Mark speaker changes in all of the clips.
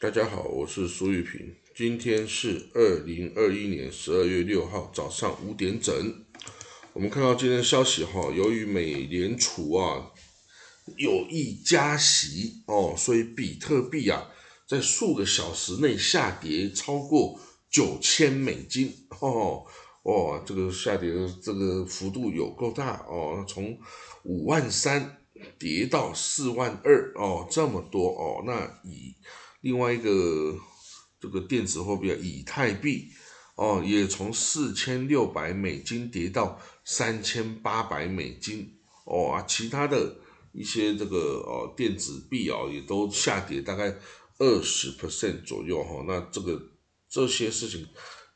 Speaker 1: 大家好，我是苏玉平。今天是二零二一年十二月六号早上五点整。我们看到今天消息哈，由于美联储啊有意加息哦，所以比特币啊在数个小时内下跌超过九千美金哦，哦，这个下跌的这个幅度有够大哦，从五万三。跌到四万二哦，这么多哦，那以另外一个这个电子货币啊以太币哦，也从四千六百美金跌到三千八百美金哦啊，其他的一些这个哦电子币哦也都下跌大概二十 percent 左右哈，那这个这些事情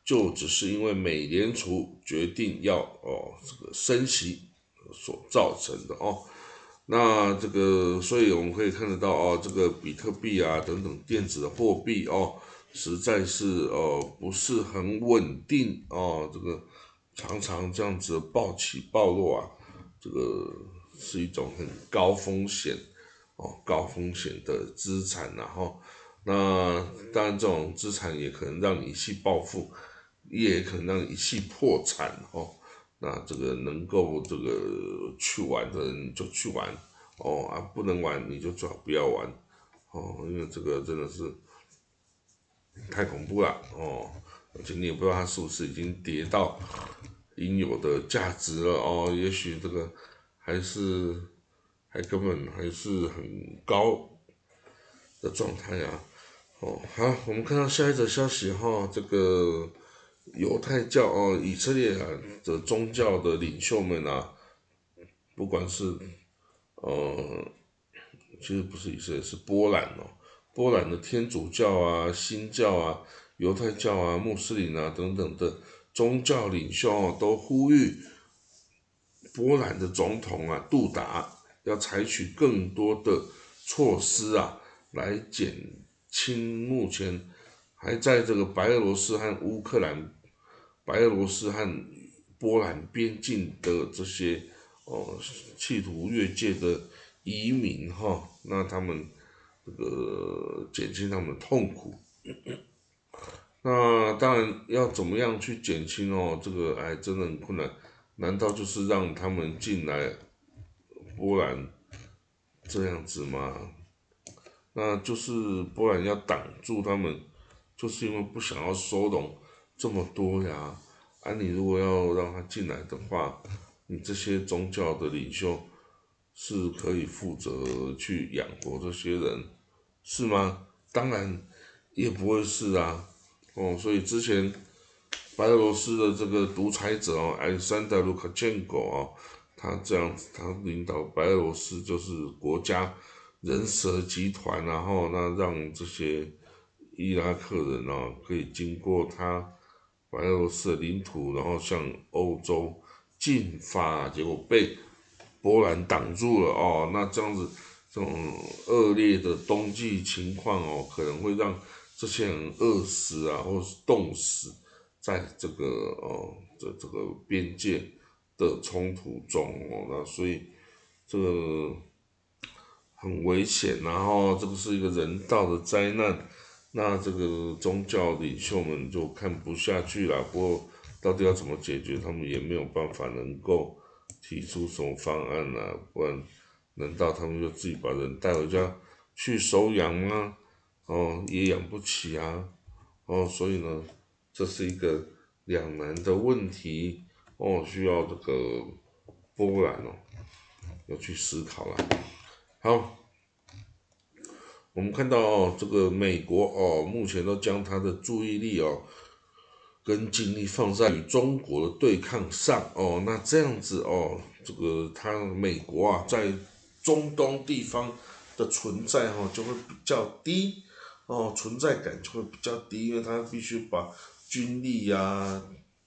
Speaker 1: 就只是因为美联储决定要哦这个升息所造成的哦。那这个，所以我们可以看得到哦，这个比特币啊等等电子的货币哦，实在是哦不是很稳定哦，这个常常这样子暴起暴落啊，这个是一种很高风险哦高风险的资产然后，那当然这种资产也可能让你一气暴富，也可能让你一气破产哦。那这个能够这个去玩的人就去玩哦啊，不能玩你就最好不要玩哦，因为这个真的是太恐怖了哦，而且你也不知道它是不是已经跌到应有的价值了哦，也许这个还是还根本还是很高的状态啊哦，好，我们看到下一则消息哈，这个。犹太教哦，以色列啊的宗教的领袖们啊，不管是呃，其实不是以色列，是波兰哦，波兰的天主教啊、新教啊、犹太教啊、穆斯林啊等等的宗教领袖哦，都呼吁波兰的总统啊杜达要采取更多的措施啊，来减轻目前。还在这个白俄罗斯和乌克兰、白俄罗斯和波兰边境的这些哦，企图越界的移民哈，那他们这个减轻他们的痛苦。那当然要怎么样去减轻哦？这个哎，真的很困难。难道就是让他们进来波兰这样子吗？那就是波兰要挡住他们。就是因为不想要收容这么多呀，啊，你如果要让他进来的话，你这些宗教的领袖是可以负责去养活这些人，是吗？当然也不会是啊，哦，所以之前白俄罗斯的这个独裁者哦，艾山德卢卡建国哦，他这样子，他领导白俄罗斯就是国家人蛇集团，然后那让这些。伊拉克人啊，可以经过他白俄罗斯的领土，然后向欧洲进发，结果被波兰挡住了哦。那这样子，这种恶劣的冬季情况哦，可能会让这些人饿死啊，或是冻死在这个哦这这个边界的冲突中哦。那所以这个很危险，然后这个是一个人道的灾难。那这个宗教领袖们就看不下去了，不过到底要怎么解决，他们也没有办法能够提出什么方案啊，不然难道他们就自己把人带回家去收养吗？哦，也养不起啊，哦，所以呢，这是一个两难的问题，哦，需要这个波兰哦要去思考了，好。我们看到哦，这个美国哦，目前都将他的注意力哦，跟精力放在与中国的对抗上哦，那这样子哦，这个他美国啊，在中东地方的存在哈，就会比较低哦，存在感就会比较低，因为他必须把军力呀、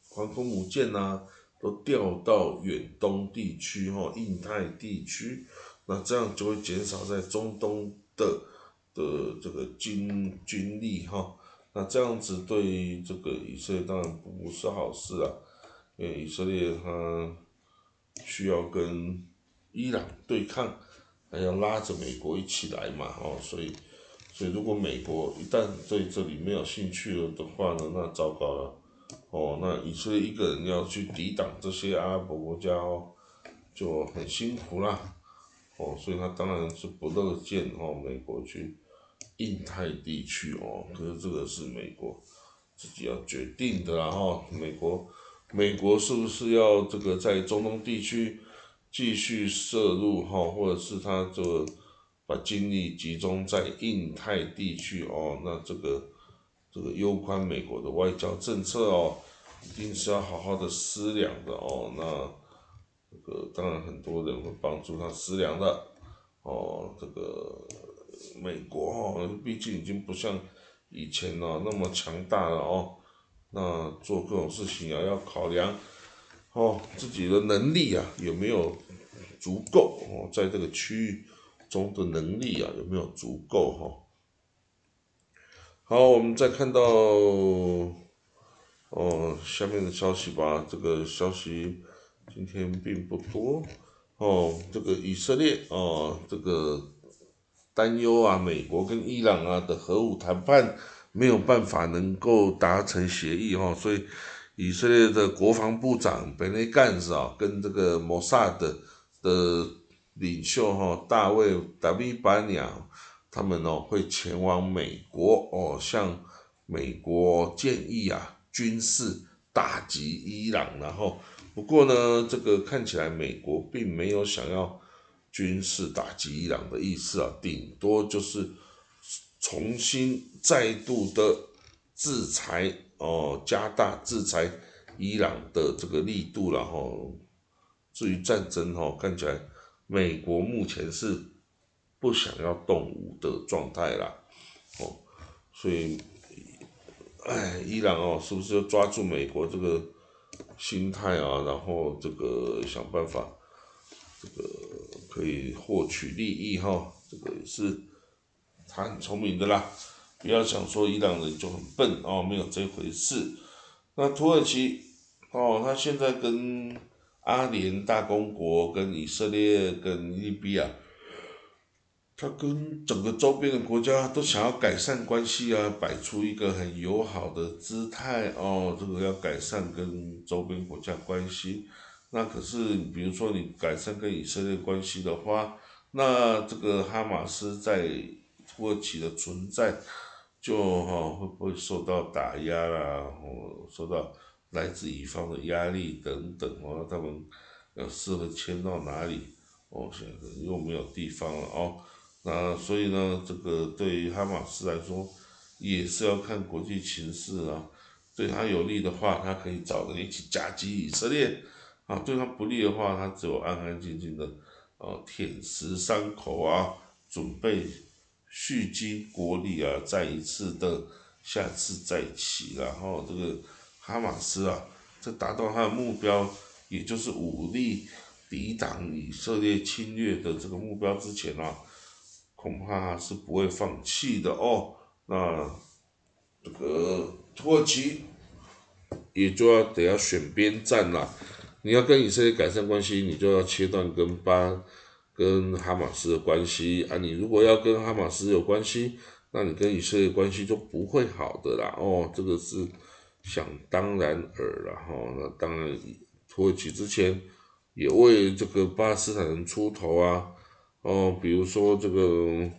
Speaker 1: 航空母舰呐，都调到远东地区哈、印太地区，那这样就会减少在中东的。的这个军军力哈，那这样子对这个以色列当然不是好事啊，因为以色列它需要跟伊朗对抗，还要拉着美国一起来嘛，哦，所以所以如果美国一旦对这里没有兴趣了的话呢，那糟糕了，哦，那以色列一个人要去抵挡这些阿拉伯国家哦，就很辛苦啦，哦，所以他当然是不乐见哦美国去印太地区哦，可是这个是美国自己要决定的啦哈，美国美国是不是要这个在中东地区继续涉入哈，或者是他这个。把精力集中在印太地区哦，那这个这个攸关美国的外交政策哦，一定是要好好的思量的哦。那这个当然很多人会帮助他思量的哦。这个美国哦，毕竟已经不像以前哦那么强大了哦。那做各种事情啊，要考量哦自己的能力啊有没有足够哦，在这个区域。中的能力啊有没有足够哈？好，我们再看到哦下面的消息吧。这个消息今天并不多哦。这个以色列哦，这个担忧啊，美国跟伊朗啊的核武谈判没有办法能够达成协议哈，所以以色列的国防部长本内干事啊，跟这个摩萨德的。领袖哈大卫达维巴尼，他们哦会前往美国哦，向美国建议啊军事打击伊朗，然后不过呢，这个看起来美国并没有想要军事打击伊朗的意思啊，顶多就是重新再度的制裁哦，加大制裁伊朗的这个力度然后至于战争哈，看起来。美国目前是不想要动武的状态啦，哦，所以，哎，伊朗哦，是不是要抓住美国这个心态啊？然后这个想办法，这个可以获取利益哈？这个也是他很聪明的啦，不要想说伊朗人就很笨哦，没有这回事。那土耳其哦，他现在跟。阿联大公国跟以色列跟利比亚，他跟整个周边的国家都想要改善关系啊，摆出一个很友好的姿态哦。这个要改善跟周边国家关系，那可是比如说你改善跟以色列关系的话，那这个哈马斯在土耳其的存在就哈会不会受到打压啦？哦，受到。来自乙方的压力等等哦，他们要适合迁到哪里？哦，现在又没有地方了哦，那所以呢，这个对于哈马斯来说，也是要看国际形势啊。对他有利的话，他可以找人一起夹击以色列；啊，对他不利的话，他只有安安静静的哦舔食伤口啊，准备蓄积国力啊，再一次的下次再起，然后这个。哈马斯啊，在达到他的目标，也就是武力抵挡以色列侵略的这个目标之前啊，恐怕是不会放弃的哦。那这个土耳其也就要得要选边站了。你要跟以色列改善关系，你就要切断跟巴跟哈马斯的关系啊。你如果要跟哈马斯有关系，那你跟以色列关系就不会好的啦。哦，这个是。想当然尔了哈，那当然土耳其之前也为这个巴勒斯坦人出头啊，哦，比如说这个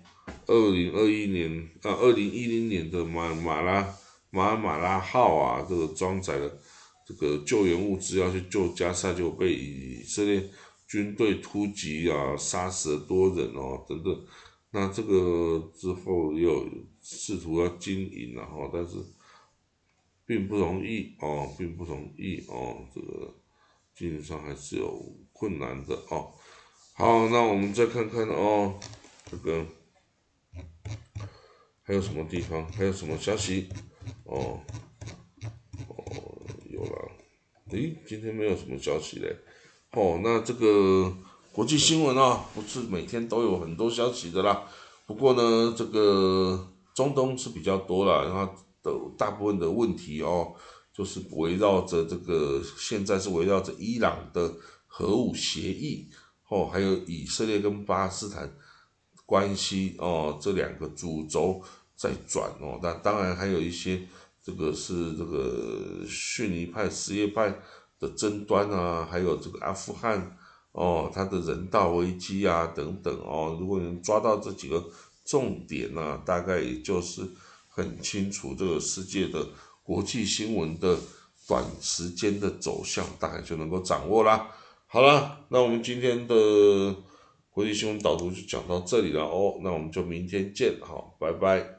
Speaker 1: 二零二一年啊，二零一零年的马马拉马马拉号啊，这个装载了这个救援物资要去救加沙，就被以色列军队突击啊，杀死了多人哦，等等，那这个之后又试图要经营然后，但是。并不容易哦，并不容易哦，这个经营上还是有困难的哦。好，那我们再看看哦，这个还有什么地方，还有什么消息？哦，哦，有了，诶，今天没有什么消息嘞。哦，那这个国际新闻啊，不是每天都有很多消息的啦。不过呢，这个中东是比较多了，然后。的大部分的问题哦，就是围绕着这个，现在是围绕着伊朗的核武协议哦，还有以色列跟巴勒斯坦关系哦，这两个主轴在转哦。但当然还有一些这个是这个逊尼派、什叶派的争端啊，还有这个阿富汗哦，它的人道危机啊等等哦。如果能抓到这几个重点呢，大概也就是很清楚这个世界的国际新闻的短时间的走向，大概就能够掌握啦。好了，那我们今天的国际新闻导读就讲到这里了哦，那我们就明天见，好，拜拜。